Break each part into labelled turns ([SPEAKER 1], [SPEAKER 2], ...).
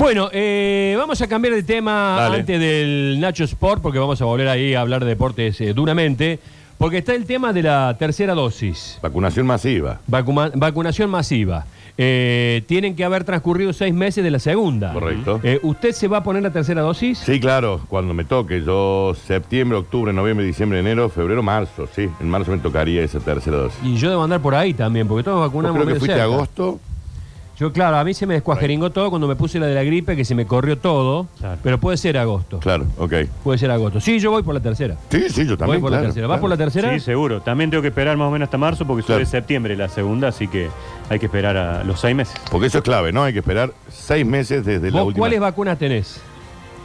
[SPEAKER 1] Bueno, eh, vamos a cambiar de tema
[SPEAKER 2] Dale.
[SPEAKER 1] antes del Nacho Sport, porque vamos a volver ahí a hablar de deportes eh, duramente, porque está el tema de la tercera dosis,
[SPEAKER 2] Vacunación masiva.
[SPEAKER 1] vacuma- vacunación masiva. Eh, tienen que haber transcurrido seis meses de la segunda.
[SPEAKER 2] Correcto.
[SPEAKER 1] Eh, ¿Usted se va a poner la tercera dosis?
[SPEAKER 2] Sí, claro, cuando me toque. Yo septiembre, octubre, noviembre, diciembre, enero, febrero, marzo. Sí, en marzo me tocaría esa tercera dosis.
[SPEAKER 1] Y yo debo andar por ahí también, porque todos
[SPEAKER 2] Yo
[SPEAKER 1] vacunamos
[SPEAKER 2] creo que fuiste
[SPEAKER 1] cerca.
[SPEAKER 2] agosto.
[SPEAKER 1] Yo, claro, a mí se me descuajeringó todo cuando me puse la de la gripe, que se me corrió todo,
[SPEAKER 3] Claro.
[SPEAKER 1] pero puede ser agosto.
[SPEAKER 2] Claro, ok.
[SPEAKER 1] Puede ser agosto. Sí, yo voy por la tercera.
[SPEAKER 2] Sí, sí, yo también.
[SPEAKER 1] voy por la
[SPEAKER 2] claro,
[SPEAKER 1] tercera. ¿Vas
[SPEAKER 2] claro.
[SPEAKER 1] por la tercera?
[SPEAKER 3] Sí, seguro. También tengo que esperar más o menos hasta marzo porque
[SPEAKER 2] Claro.
[SPEAKER 3] sube septiembre la segunda, así que hay que esperar a los seis meses.
[SPEAKER 2] Porque eso es clave, ¿no? Hay que esperar seis meses desde la
[SPEAKER 1] ¿Vos
[SPEAKER 2] última.
[SPEAKER 1] cuáles vacunas tenés?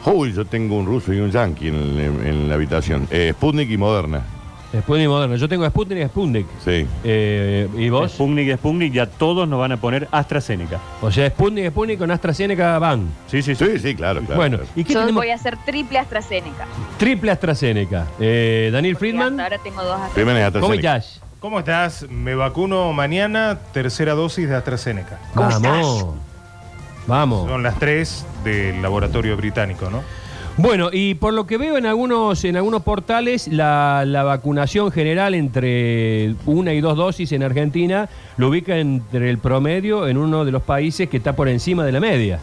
[SPEAKER 2] Uy, yo tengo un ruso y un yankee en, en la habitación. Eh, Sputnik y Moderna.
[SPEAKER 1] Sputnik y Moderna. Yo tengo Sputnik y Sputnik.
[SPEAKER 2] Sí.
[SPEAKER 1] Eh, ¿Y vos?
[SPEAKER 3] Sputnik, Sputnik, ya todos nos van a poner AstraZeneca.
[SPEAKER 1] O sea, Sputnik y Sputnik con AstraZeneca van.
[SPEAKER 3] Sí, sí, sí.
[SPEAKER 2] Sí, sí, claro, claro.
[SPEAKER 1] bueno,
[SPEAKER 2] claro.
[SPEAKER 1] ¿y qué
[SPEAKER 4] Yo
[SPEAKER 1] tenemos?
[SPEAKER 4] voy a hacer triple AstraZeneca.
[SPEAKER 1] Triple AstraZeneca. Eh, Daniel
[SPEAKER 4] porque
[SPEAKER 1] Friedman,
[SPEAKER 4] ahora tengo dos AstraZeneca.
[SPEAKER 2] Es
[SPEAKER 1] ¿cómo estás?
[SPEAKER 5] ¿Cómo estás? Me vacuno mañana, tercera dosis de AstraZeneca.
[SPEAKER 4] ¿Cómo
[SPEAKER 1] Vamos. Vamos.
[SPEAKER 5] Son las tres del laboratorio británico, ¿no?
[SPEAKER 1] Bueno, y por lo que veo en algunos, en algunos portales, la, la vacunación general entre una y dos dosis en Argentina lo ubica entre el promedio en uno de los países que está por encima de la media.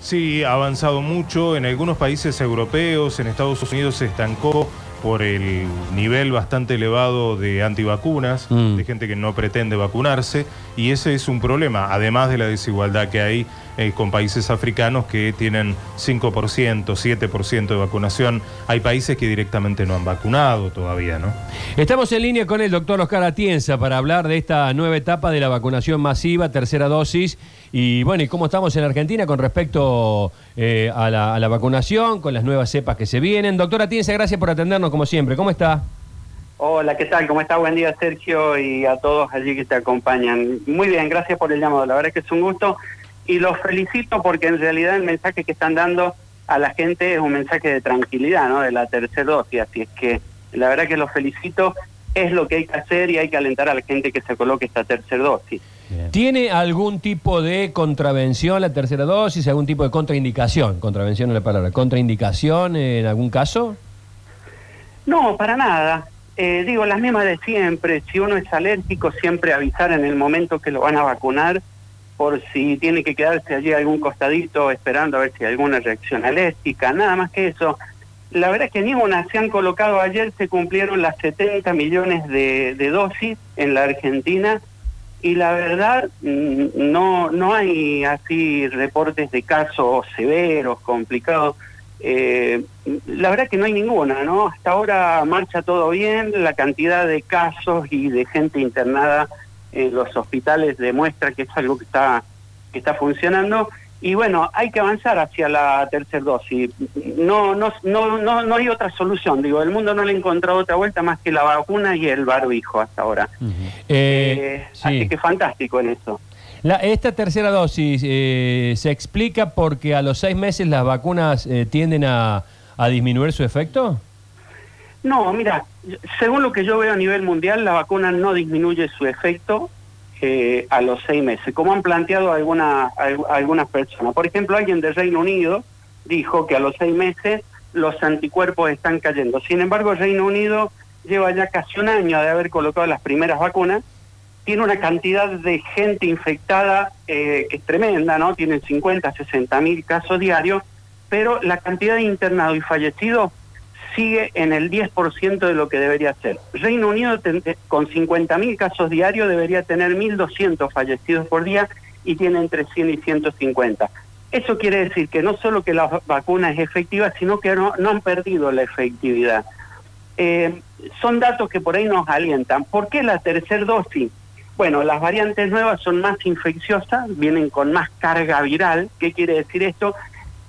[SPEAKER 5] Sí, ha avanzado mucho. En algunos países europeos, en Estados Unidos se estancó por el nivel bastante elevado de antivacunas,
[SPEAKER 1] Mm.
[SPEAKER 5] de gente que no pretende vacunarse, y ese es un problema, además de la desigualdad que hay eh, con países africanos que tienen 5%, 7% de vacunación. Hay países que directamente no han vacunado todavía, ¿no?
[SPEAKER 1] Estamos en línea con el doctor Oscar Atienza para hablar de esta nueva etapa de la vacunación masiva, tercera dosis, y bueno, y cómo estamos en Argentina con respecto eh, a, la, a la vacunación, con las nuevas cepas que se vienen. Doctor Atienza, gracias por atendernos como siempre. ¿Cómo está?
[SPEAKER 6] Hola, ¿qué tal? ¿Cómo está? Buen día, Sergio, y a todos allí que te acompañan. Muy bien, gracias por el llamado. La verdad que es un gusto y los felicito porque en realidad el mensaje que están dando a la gente es un mensaje de tranquilidad, ¿no? De la tercera dosis. Así es que la verdad que los felicito. Es lo que hay que hacer y hay que alentar a la gente que se coloque esta tercera dosis.
[SPEAKER 1] ¿Tiene algún tipo de contravención la tercera dosis, algún tipo de contraindicación? Contravención no es la palabra. ¿Contraindicación en algún caso?
[SPEAKER 6] No, para nada. Eh, digo, las mismas de siempre. Si uno es alérgico, siempre avisar en el momento que lo van a vacunar por si tiene que quedarse allí algún costadito esperando a ver si hay alguna reacción alérgica, nada más que eso. La verdad es que ni una se han colocado ayer, se cumplieron las 70 millones de, de dosis en la Argentina y la verdad mm, no, no hay así reportes de casos severos, complicados. Eh, la verdad que no hay ninguna, ¿no? Hasta ahora marcha todo bien, la cantidad de casos y de gente internada en los hospitales demuestra que es algo que está, que está funcionando. Y bueno, hay que avanzar hacia la tercera dosis. No, no, no, no, no hay otra solución. Digo, el mundo no le ha encontrado otra vuelta más que la vacuna y el barbijo hasta ahora.
[SPEAKER 1] Eh,
[SPEAKER 6] Eh,
[SPEAKER 1] sí.
[SPEAKER 6] Así que fantástico en eso.
[SPEAKER 1] La- esta tercera dosis eh, se explica porque a los seis meses las vacunas eh, tienden a, a disminuir su efecto.
[SPEAKER 6] No, mira, según lo que yo veo a nivel mundial, la vacuna no disminuye su efecto eh, a los seis meses, como han planteado alguna- al- algunas personas. Por ejemplo, alguien del Reino Unido dijo que a los seis meses los anticuerpos están cayendo. Sin embargo, el Reino Unido lleva ya casi un año de haber colocado las primeras vacunas. Tiene una cantidad de gente infectada eh, que es tremenda, ¿no? Tienen 50, 60 mil casos diarios, pero la cantidad de internados y fallecidos sigue en el 10% de lo que debería ser. Reino Unido ten- eh, con 50.000 casos diarios debería tener 1.200 fallecidos por día y tiene entre 100 y 150. Eso quiere decir que no solo que la va- vacuna es efectiva, sino que no, no han perdido la efectividad. Eh, son datos que por ahí nos alientan. ¿Por qué la tercera dosis? Bueno, las variantes nuevas son más infecciosas, vienen con más carga viral. ¿Qué quiere decir esto?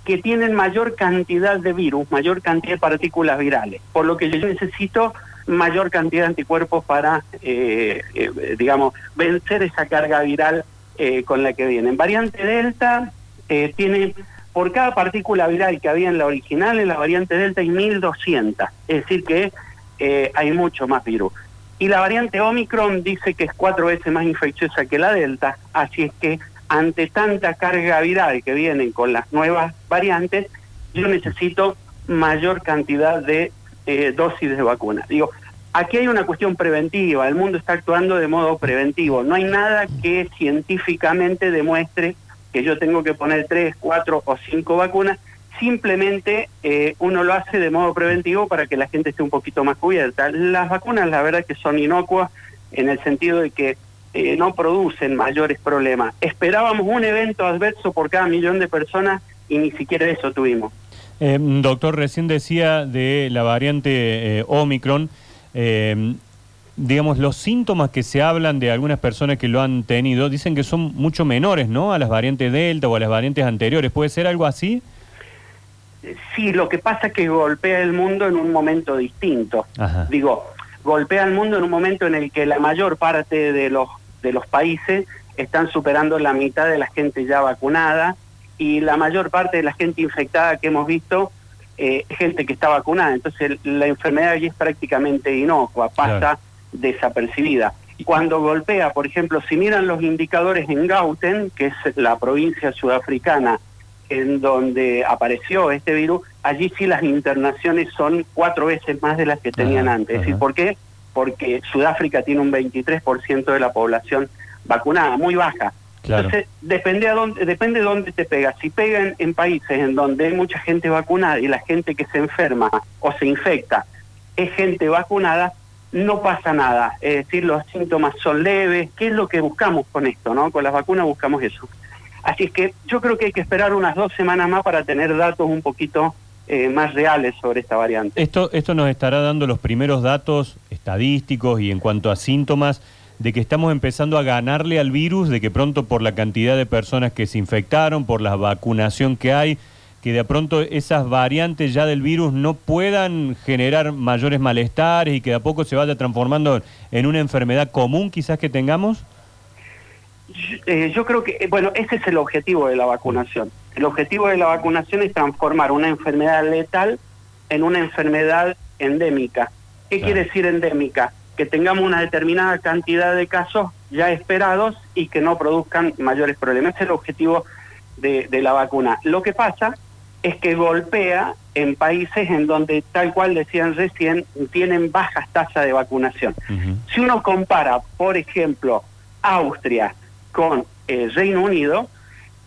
[SPEAKER 6] Que tienen mayor cantidad de virus, mayor cantidad de partículas virales, por lo que yo necesito mayor cantidad de anticuerpos para, eh, eh, digamos, vencer esa carga viral eh, con la que vienen. Variante Delta eh, tiene, por cada partícula viral que había en la original, en la variante Delta hay 1200, es decir que eh, hay mucho más virus. Y la variante Omicron dice que es cuatro veces más infecciosa que la Delta, así es que ante tanta carga viral que vienen con las nuevas variantes, yo necesito mayor cantidad de eh, dosis de vacuna. Digo, aquí hay una cuestión preventiva, el mundo está actuando de modo preventivo, no hay nada que científicamente demuestre que yo tengo que poner tres, cuatro o cinco vacunas, simplemente eh, uno lo hace de modo preventivo para que la gente esté un poquito más cubierta. Las vacunas la verdad que son inocuas en el sentido de que eh, no producen mayores problemas. Esperábamos un evento adverso por cada millón de personas y ni siquiera eso tuvimos.
[SPEAKER 3] Eh, doctor, recién decía de la variante eh, Omicron. eh, digamos, los síntomas que se hablan de algunas personas que lo han tenido dicen que son mucho menores, ¿no? A las variantes Delta o a las variantes anteriores. ¿Puede ser algo así?
[SPEAKER 6] Sí, lo que pasa es que golpea el mundo en un momento distinto.
[SPEAKER 3] Ajá.
[SPEAKER 6] Digo, golpea el mundo en un momento en el que la mayor parte de los, de los países están superando la mitad de la gente ya vacunada y la mayor parte de la gente infectada que hemos visto eh, gente que está vacunada. Entonces la enfermedad allí es prácticamente inocua, pasa
[SPEAKER 3] Claro.
[SPEAKER 6] desapercibida. Cuando golpea, por ejemplo, si miran los indicadores en Gauteng, que es la provincia sudafricana en donde apareció este virus, allí sí las internaciones son cuatro veces más de las que tenían
[SPEAKER 3] Ajá,
[SPEAKER 6] antes. Es decir. ¿por qué? Porque Sudáfrica tiene un 23% de la población vacunada, muy baja.
[SPEAKER 3] Claro.
[SPEAKER 6] Entonces, depende, a dónde, depende de dónde te pega. Si pega en, en países en donde hay mucha gente vacunada y la gente que se enferma o se infecta es gente vacunada, no pasa nada. Es decir, los síntomas son leves. ¿Qué es lo que buscamos con esto? no Con las vacunas buscamos eso. Así es que yo creo que hay que esperar unas dos semanas más para tener datos un poquito eh, más reales sobre esta variante.
[SPEAKER 3] Esto, esto nos estará dando los primeros datos estadísticos y en cuanto a síntomas de que estamos empezando a ganarle al virus, de que pronto por la cantidad de personas que se infectaron, por la vacunación que hay, que de pronto esas variantes ya del virus no puedan generar mayores malestares y que de a poco se vaya transformando en una enfermedad común quizás que tengamos?
[SPEAKER 6] Yo, eh, yo creo que, eh, bueno, ese es el objetivo de la vacunación. El objetivo de la vacunación es transformar una enfermedad letal en una enfermedad endémica. ¿Qué
[SPEAKER 3] Claro.
[SPEAKER 6] quiere decir endémica? Que tengamos una determinada cantidad de casos ya esperados y que no produzcan mayores problemas. Ese es el objetivo de, de la vacuna. Lo que pasa es que golpea en países en donde, tal cual decían recién, tienen bajas tasas de vacunación. Si uno compara, por ejemplo, Austria con el Reino Unido,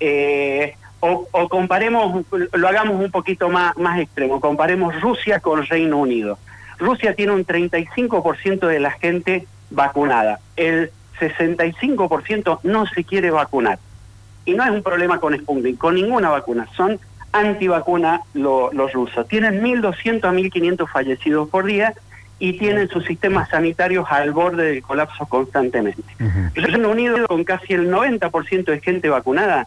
[SPEAKER 6] eh, o, o comparemos, lo hagamos un poquito más, más extremo, comparemos Rusia con Reino Unido. Rusia tiene un 35% de la gente vacunada, el 65% no se quiere vacunar. Y no es un problema con Sputnik, con ninguna vacuna, son antivacuna lo- los rusos. Tienen 1.200 a 1.500 fallecidos por día y tienen sus sistemas sanitarios al borde del colapso constantemente.
[SPEAKER 3] Ujú.
[SPEAKER 6] Reino Unido, con casi el 90% de gente vacunada,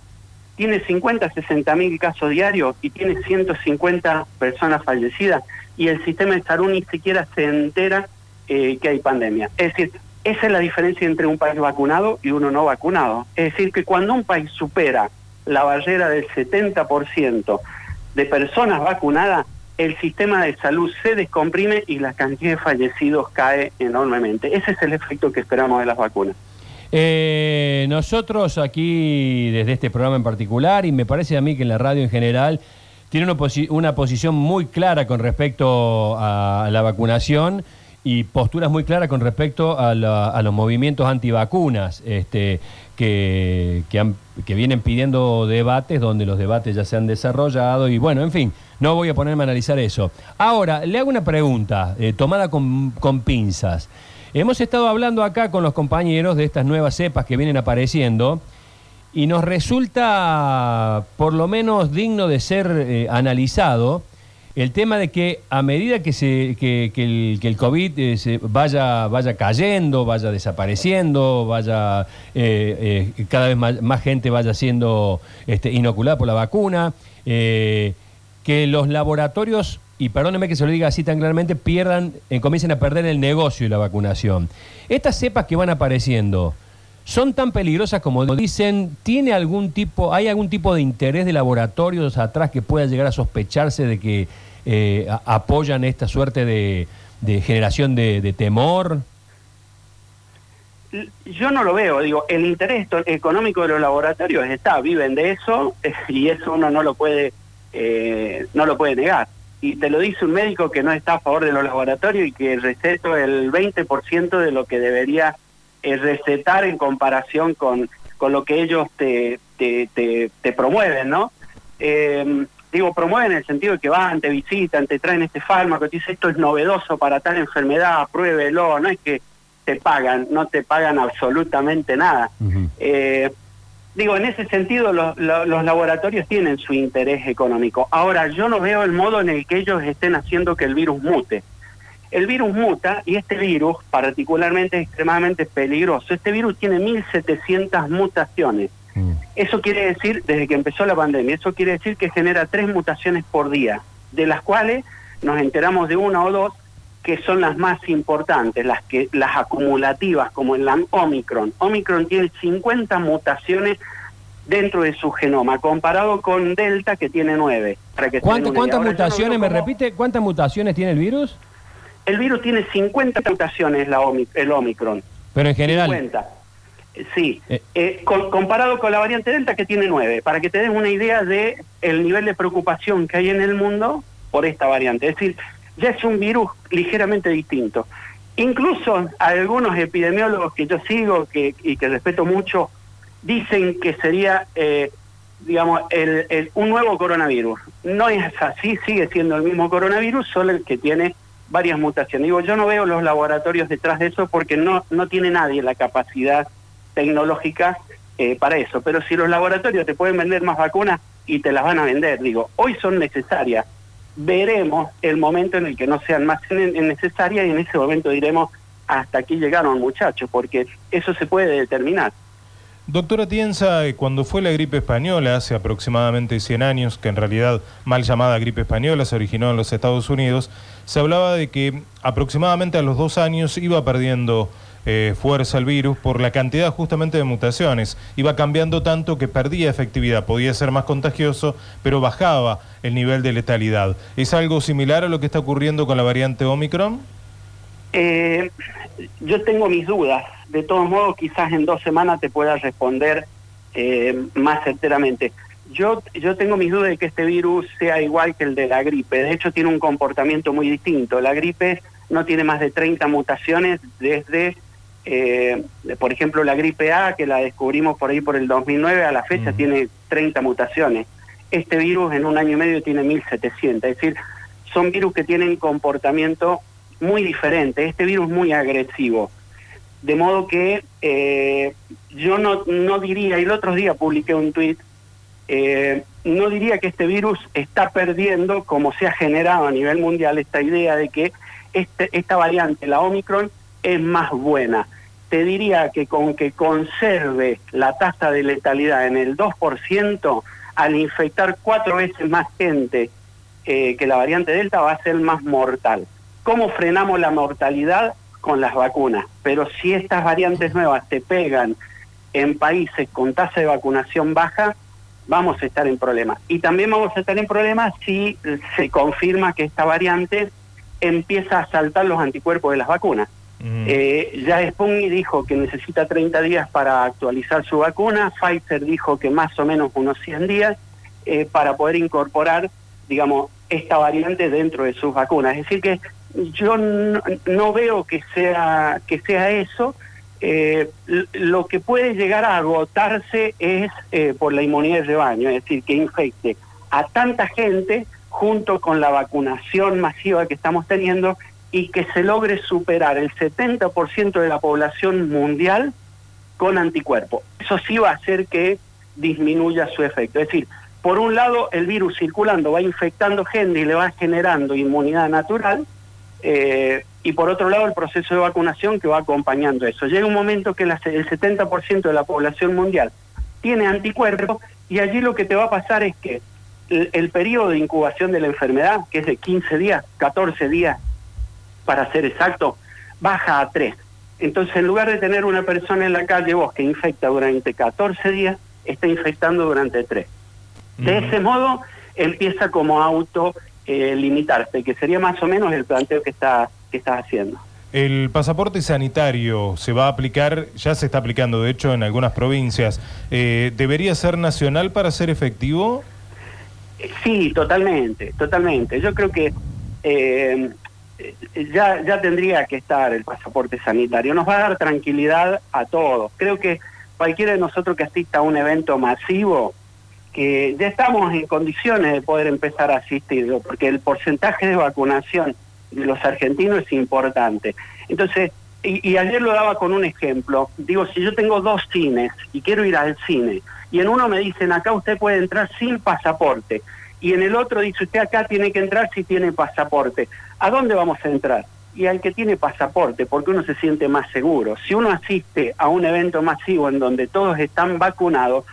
[SPEAKER 6] tiene 50, 60 mil casos diarios y tiene 150 personas fallecidas y el sistema de salud ni siquiera se entera eh, que hay pandemia. Es decir, esa es la diferencia entre un país vacunado y uno no vacunado. Es decir, que cuando un país supera la barrera del 70% de personas vacunadas, el sistema de salud se descomprime y la cantidad de fallecidos cae enormemente. Ese es el efecto que esperamos de las vacunas.
[SPEAKER 1] Eh, nosotros aquí, desde este programa en particular, y me parece a mí que en la radio en general, tiene una, posi- una posición muy clara con respecto a la vacunación y posturas muy claras con respecto a, los movimientos antivacunas este, que, que, vienen pidiendo debates, donde los debates ya se han desarrollado y bueno, en fin, no voy a ponerme a analizar eso. Ahora, le hago una pregunta, eh, tomada con, con pinzas. Hemos estado hablando acá con los compañeros de estas nuevas cepas que vienen apareciendo y nos resulta por lo menos digno de ser eh, analizado el tema de que a medida que, se, que, que el, que el COVID eh, se vaya, vaya cayendo, vaya desapareciendo, vaya eh, eh, cada vez más, gente vaya siendo este, inoculada por la vacuna, eh, que los laboratorios, y perdóneme que se lo diga así tan claramente, pierdan, eh, comiencen a perder el negocio y la vacunación. Estas cepas que van apareciendo, ¿son tan peligrosas como dicen? ¿Tiene algún tipo, hay algún tipo de interés de laboratorios atrás que pueda llegar a sospecharse de que eh, apoyan esta suerte de, generación de, de temor?
[SPEAKER 6] yo no lo veo, digo, el interés económico de los laboratorios está, viven de eso y eso uno no lo puede, eh, no lo puede negar. Y te lo dice un médico que no está a favor de los laboratorios y que receto el 20% de lo que debería recetar en comparación con, con lo que ellos te, te, te, te promueven, ¿no? Eh, digo, promueven en el sentido de que van, te visitan, te traen este fármaco, te dicen esto es novedoso para tal enfermedad, pruébelo, no es que te pagan, no te pagan absolutamente nada. Eh, digo, en ese sentido los, lo- los laboratorios tienen su interés económico. Ahora, yo no veo el modo en el que ellos estén haciendo que el virus mute. El virus muta y este virus particularmente es extremadamente peligroso. Este virus tiene 1.700 mutaciones.
[SPEAKER 1] Mm.
[SPEAKER 6] Eso quiere decir, desde que empezó la pandemia, eso quiere decir que genera tres mutaciones por día, de las cuales nos enteramos de una o dos que son las más importantes, las que las acumulativas, como en la Omicron. Omicron tiene 50 mutaciones dentro de su genoma, comparado con Delta que tiene 9. Para que
[SPEAKER 1] ¿Cuántas, mutaciones, me repite, cuántas mutaciones tiene el virus?
[SPEAKER 6] El virus tiene 50 mutaciones, la Omi- el Omicron.
[SPEAKER 1] Pero en general.
[SPEAKER 6] 50. Eh, Sí,
[SPEAKER 1] Eh.
[SPEAKER 6] Eh, con- comparado con la variante Delta que tiene 9, para que te des una idea de el nivel de preocupación que hay en el mundo por esta variante. Es decir, ya es un virus ligeramente distinto. Incluso algunos epidemiólogos que yo sigo que, y que respeto mucho dicen que sería, eh, digamos, el- el- un nuevo coronavirus. No es así, sigue siendo el mismo coronavirus, solo el que tiene varias mutaciones. Digo, yo no veo los laboratorios detrás de eso porque no, no tiene nadie la capacidad tecnológica eh, para eso. Pero si los laboratorios te pueden vender más vacunas y te las van a vender, digo, hoy son necesarias. Veremos el momento en el que no sean más necesarias y en ese momento diremos hasta aquí llegaron muchachos, porque eso se puede determinar.
[SPEAKER 5] Doctora Tienza, eh, cuando fue la gripe española hace aproximadamente 100 años, que en realidad mal llamada gripe española se originó en los Estados Unidos, se hablaba de que aproximadamente a los dos años iba perdiendo eh, fuerza el virus por la cantidad justamente de mutaciones. Iba cambiando tanto que perdía efectividad, podía ser más contagioso, pero bajaba el nivel de letalidad. ¿Es algo similar a lo que está ocurriendo con la variante Omicron?
[SPEAKER 6] Eh, yo tengo mis dudas. De todos modos, quizás en dos semanas te pueda responder eh, más certeramente. Yo, yo tengo mis dudas de que este virus sea igual que el de la gripe. De hecho, tiene un comportamiento muy distinto. La gripe no tiene más de 30 mutaciones desde, eh, por ejemplo, la gripe A, que la descubrimos por ahí por el 2009, a la fecha tiene 30 mutaciones. Este virus en un año y medio tiene 1700. Es decir, son virus que tienen comportamiento muy diferente. Este virus muy agresivo. De modo que eh, yo no, no diría, y el otro día publiqué un tuit, eh, no diría que este virus está perdiendo, como se ha generado a nivel mundial, esta idea de que este, esta variante, la Omicron, es más buena. Te diría que con que conserve la tasa de letalidad en el 2%, al infectar cuatro veces más gente eh, que la variante Delta, va a ser más mortal. ¿Cómo frenamos la mortalidad? Con las vacunas. Pero si estas variantes nuevas te pegan en países con tasa de vacunación baja, vamos a estar en problemas. Y también vamos a estar en problemas si se confirma que esta variante empieza a saltar los anticuerpos de las vacunas.
[SPEAKER 5] Mm.
[SPEAKER 6] Eh, ya Sputnik dijo que necesita 30 días para actualizar su vacuna, Pfizer dijo que más o menos unos 100 días eh, para poder incorporar, digamos, esta variante dentro de sus vacunas. Es decir que yo no, veo que sea que sea eso. Eh, lo que puede llegar a agotarse es eh, por la inmunidad de rebaño, es decir, que infecte a tanta gente junto con la vacunación masiva que estamos teniendo y que se logre superar el 70% de la población mundial con anticuerpos. Eso sí va a hacer que disminuya su efecto. Es decir, por un lado, el virus circulando va infectando gente y le va generando inmunidad natural, eh, y por otro lado, el proceso de vacunación que va acompañando eso. Llega un momento que la- el 70% de la población mundial tiene anticuerpos y allí lo que te va a pasar es que el, el periodo de incubación de la enfermedad, que es de 15 días, 14 días para ser exacto, baja a 3. Entonces, en lugar de tener una persona en la calle vos que infecta durante 14 días, está infectando durante 3. De ese modo empieza como auto eh, limitarse, que sería más o menos el planteo que está que estás haciendo.
[SPEAKER 5] El pasaporte sanitario se va a aplicar, ya se está aplicando de hecho en algunas provincias. Eh, ¿Debería ser nacional para ser efectivo?
[SPEAKER 6] Eh, Sí, totalmente, totalmente. Yo creo que eh, eh, ya, ya tendría que estar el pasaporte sanitario. Nos va a dar tranquilidad a todos. Creo que cualquiera de nosotros que asista a un evento masivo, que ya estamos en condiciones de poder empezar a asistirlo, porque el porcentaje de vacunación de los argentinos es importante. Entonces, y, y ayer lo daba con un ejemplo. Digo, si yo tengo dos cines y quiero ir al cine, y en uno me dicen, acá usted puede entrar sin pasaporte, y en el otro dice, usted acá tiene que entrar si tiene pasaporte. ¿A dónde vamos a entrar? Y al que tiene pasaporte, porque uno se siente más seguro. Si uno asiste a un evento masivo en donde todos están vacunados,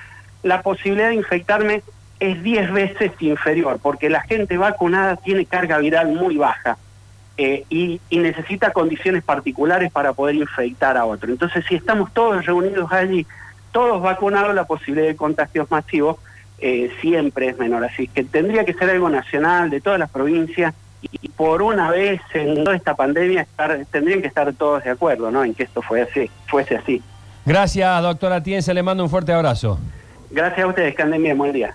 [SPEAKER 6] la posibilidad de infectarme es 10 veces inferior, porque la gente vacunada tiene carga viral muy baja eh, y, necesita condiciones particulares para poder infectar a otro. Entonces, si estamos todos reunidos allí, todos vacunados, la posibilidad de contagios masivos eh, siempre es menor. Así que tendría que ser algo nacional de todas las provincias y por una vez en toda esta pandemia estar, tendrían que estar todos de acuerdo ¿no? en que esto así, fuese así.
[SPEAKER 1] Gracias, doctora Tienza, le mando un fuerte abrazo.
[SPEAKER 6] Gracias a ustedes, que buen día.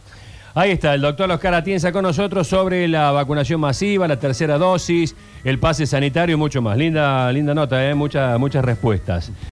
[SPEAKER 1] Ahí está, el doctor Oscar Atienza con nosotros sobre la vacunación masiva, la tercera dosis, el pase sanitario y mucho más. Linda, linda nota, ¿eh? muchas, muchas respuestas.